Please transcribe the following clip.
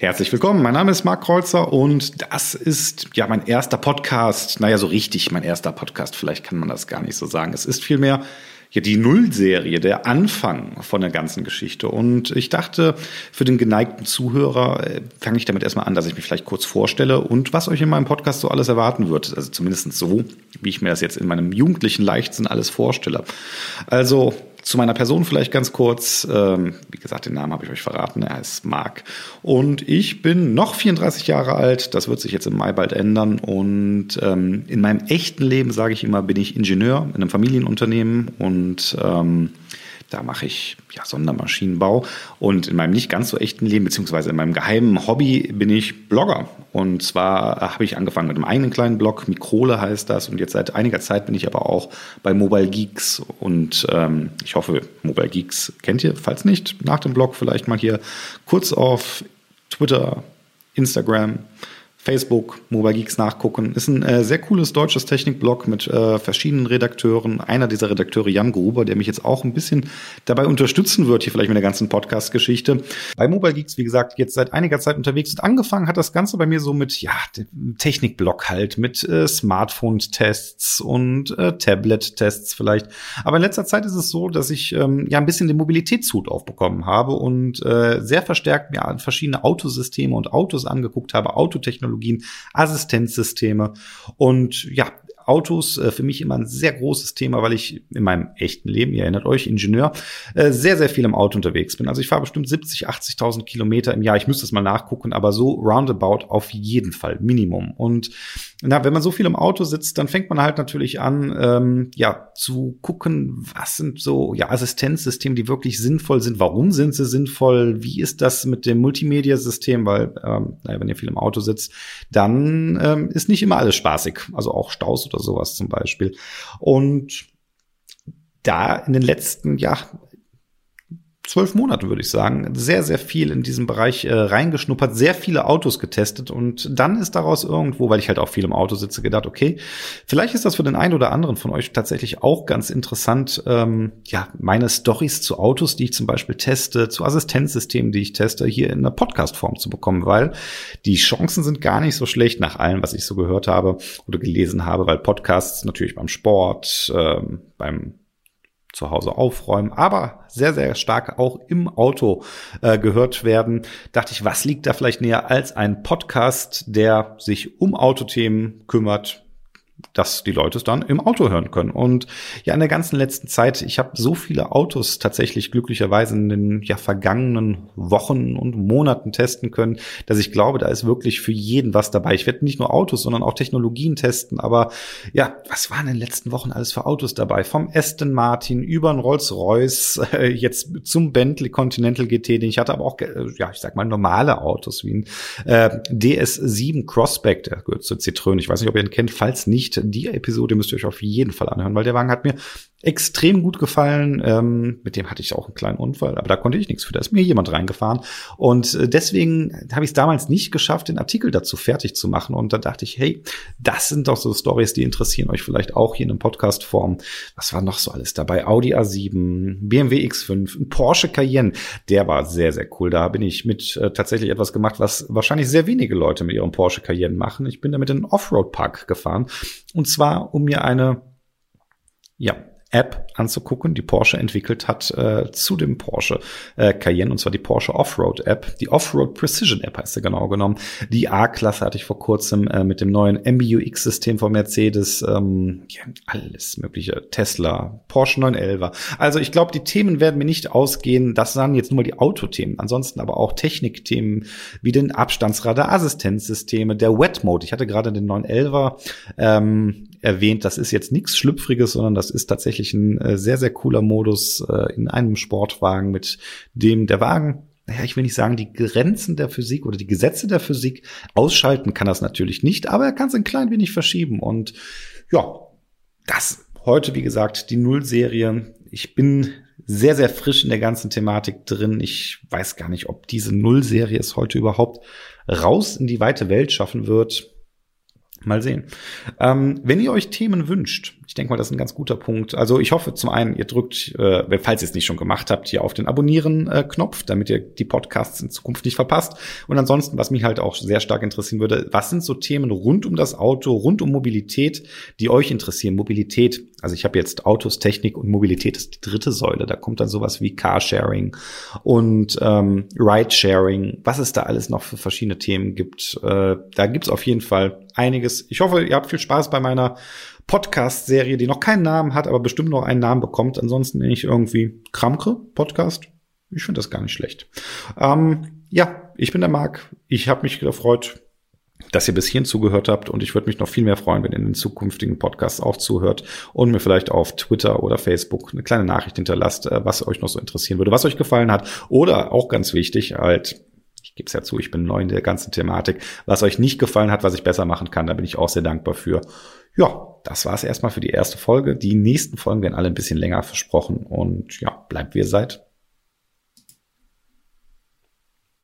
Herzlich willkommen, mein Name ist Marc Kreuzer und das ist ja mein erster Podcast. Naja, so richtig mein erster Podcast, vielleicht kann man das gar nicht so sagen. Es ist vielmehr ja die Nullserie, der Anfang von der ganzen Geschichte. Und ich dachte, für den geneigten Zuhörer äh, fange ich damit erstmal an, dass ich mich vielleicht kurz vorstelle und was euch in meinem Podcast so alles erwarten wird. Also zumindest so, wie ich mir das jetzt in meinem jugendlichen Leichtsinn alles vorstelle. Also zu meiner Person vielleicht ganz kurz. Ähm, wie gesagt, den Namen habe ich euch verraten. Er heißt Marc. Und ich bin noch 34 Jahre alt. Das wird sich jetzt im Mai bald ändern. Und ähm, in meinem echten Leben, sage ich immer, bin ich Ingenieur in einem Familienunternehmen und ähm, da mache ich ja, Sondermaschinenbau. Und in meinem nicht ganz so echten Leben, beziehungsweise in meinem geheimen Hobby, bin ich Blogger. Und zwar habe ich angefangen mit einem eigenen kleinen Blog, Mikrole heißt das. Und jetzt seit einiger Zeit bin ich aber auch bei Mobile Geeks. Und ähm, ich hoffe, Mobile Geeks kennt ihr. Falls nicht, nach dem Blog vielleicht mal hier kurz auf Twitter, Instagram Facebook, Mobile Geeks nachgucken. Ist ein äh, sehr cooles deutsches Technikblog mit äh, verschiedenen Redakteuren. Einer dieser Redakteure, Jan Gruber, der mich jetzt auch ein bisschen dabei unterstützen wird, hier vielleicht mit der ganzen Podcast-Geschichte. Bei Mobile Geeks, wie gesagt, jetzt seit einiger Zeit unterwegs und angefangen hat das Ganze bei mir so mit, ja, Technikblog halt, mit äh, Smartphone-Tests und äh, Tablet-Tests vielleicht. Aber in letzter Zeit ist es so, dass ich ähm, ja ein bisschen den Mobilitätshut aufbekommen habe und äh, sehr verstärkt mir verschiedene Autosysteme und Autos angeguckt habe, Autotechnologie Technologien, Assistenzsysteme. Und ja, Autos äh, für mich immer ein sehr großes Thema, weil ich in meinem echten Leben, ihr erinnert euch, Ingenieur, äh, sehr, sehr viel im Auto unterwegs bin. Also ich fahre bestimmt 70, 80.000 Kilometer im Jahr. Ich müsste es mal nachgucken, aber so roundabout auf jeden Fall Minimum. Und na, wenn man so viel im Auto sitzt, dann fängt man halt natürlich an, ähm, ja, zu gucken, was sind so ja Assistenzsysteme, die wirklich sinnvoll sind. Warum sind sie sinnvoll? Wie ist das mit dem Multimedia-System? Weil, ähm, naja, wenn ihr viel im Auto sitzt, dann ähm, ist nicht immer alles spaßig. Also auch Staus oder sowas zum Beispiel. Und da in den letzten, ja, zwölf Monate, würde ich sagen, sehr, sehr viel in diesem Bereich äh, reingeschnuppert, sehr viele Autos getestet und dann ist daraus irgendwo, weil ich halt auch viel im Auto sitze, gedacht, okay, vielleicht ist das für den einen oder anderen von euch tatsächlich auch ganz interessant, ähm, ja, meine Stories zu Autos, die ich zum Beispiel teste, zu Assistenzsystemen, die ich teste, hier in einer Podcast-Form zu bekommen, weil die Chancen sind gar nicht so schlecht nach allem, was ich so gehört habe oder gelesen habe, weil Podcasts natürlich beim Sport, ähm, beim zu Hause aufräumen, aber sehr, sehr stark auch im Auto äh, gehört werden, dachte ich, was liegt da vielleicht näher als ein Podcast, der sich um Autothemen kümmert, dass die Leute es dann im Auto hören können. Und ja, in der ganzen letzten Zeit, ich habe so viele Autos tatsächlich glücklicherweise in den ja vergangenen Wochen und Monaten testen können, dass ich glaube, da ist wirklich für jeden was dabei. Ich werde nicht nur Autos, sondern auch Technologien testen. Aber ja, was waren in den letzten Wochen alles für Autos dabei? Vom Aston Martin über ein Rolls-Royce, äh, jetzt zum Bentley Continental GT, den ich hatte, aber auch, äh, ja, ich sag mal normale Autos wie ein äh, DS7 Crossback, der gehört zur Citroën. Ich weiß nicht, ob ihr ihn kennt. Falls nicht, nicht, die Episode müsst ihr euch auf jeden Fall anhören, weil der Wagen hat mir extrem gut gefallen. Ähm, mit dem hatte ich auch einen kleinen Unfall, aber da konnte ich nichts für. Da ist mir jemand reingefahren. Und äh, deswegen habe ich es damals nicht geschafft, den Artikel dazu fertig zu machen. Und da dachte ich, hey, das sind doch so Stories, die interessieren euch vielleicht auch hier in einem Podcast-Form. Was war noch so alles dabei? Audi A7, BMW X5, ein Porsche Cayenne. Der war sehr, sehr cool. Da bin ich mit äh, tatsächlich etwas gemacht, was wahrscheinlich sehr wenige Leute mit ihrem Porsche Cayenne machen. Ich bin damit in den Offroad-Park gefahren. Und zwar, um mir eine ja, App anzugucken, die Porsche entwickelt hat äh, zu dem Porsche äh, Cayenne, und zwar die Porsche Offroad App. Die Offroad Precision App heißt sie genau genommen. Die A-Klasse hatte ich vor kurzem äh, mit dem neuen MBUX-System von Mercedes, ähm, ja, alles mögliche, Tesla, Porsche 911. Also ich glaube, die Themen werden mir nicht ausgehen. Das sagen jetzt nur mal die Autothemen. Ansonsten aber auch Technikthemen wie den Abstandsradar, Assistenzsysteme, der Wet Mode. Ich hatte gerade den 911er. Ähm, erwähnt, das ist jetzt nichts Schlüpfriges, sondern das ist tatsächlich ein äh, sehr, sehr cooler Modus äh, in einem Sportwagen, mit dem der Wagen naja, ich will nicht sagen, die Grenzen der Physik oder die Gesetze der Physik ausschalten kann das natürlich nicht, aber er kann es ein klein wenig verschieben. Und ja, das heute, wie gesagt, die Null-Serie. Ich bin sehr, sehr frisch in der ganzen Thematik drin. Ich weiß gar nicht, ob diese Null-Serie es heute überhaupt raus in die weite Welt schaffen wird. Mal sehen. Ähm, wenn ihr euch Themen wünscht, ich denke mal, das ist ein ganz guter Punkt. Also ich hoffe zum einen, ihr drückt, äh, falls ihr es nicht schon gemacht habt, hier auf den Abonnieren-Knopf, damit ihr die Podcasts in Zukunft nicht verpasst. Und ansonsten, was mich halt auch sehr stark interessieren würde, was sind so Themen rund um das Auto, rund um Mobilität, die euch interessieren? Mobilität. Also ich habe jetzt Autos, Technik und Mobilität ist die dritte Säule. Da kommt dann sowas wie Carsharing und ähm, Ridesharing, was es da alles noch für verschiedene Themen gibt. Äh, da gibt's auf jeden Fall einiges. Ich hoffe, ihr habt viel Spaß bei meiner Podcast-Serie, die noch keinen Namen hat, aber bestimmt noch einen Namen bekommt. Ansonsten nenne ich irgendwie Kramke Podcast. Ich finde das gar nicht schlecht. Ähm, ja, ich bin der Marc. Ich habe mich gefreut, dass ihr bis hierhin zugehört habt und ich würde mich noch viel mehr freuen, wenn ihr in den zukünftigen Podcasts auch zuhört und mir vielleicht auf Twitter oder Facebook eine kleine Nachricht hinterlasst, äh, was euch noch so interessieren würde, was euch gefallen hat oder auch ganz wichtig, halt ich gebe es ja zu, ich bin neu in der ganzen Thematik. Was euch nicht gefallen hat, was ich besser machen kann, da bin ich auch sehr dankbar für. Ja, das war es erstmal für die erste Folge. Die nächsten Folgen werden alle ein bisschen länger versprochen und ja, bleibt wie ihr seid.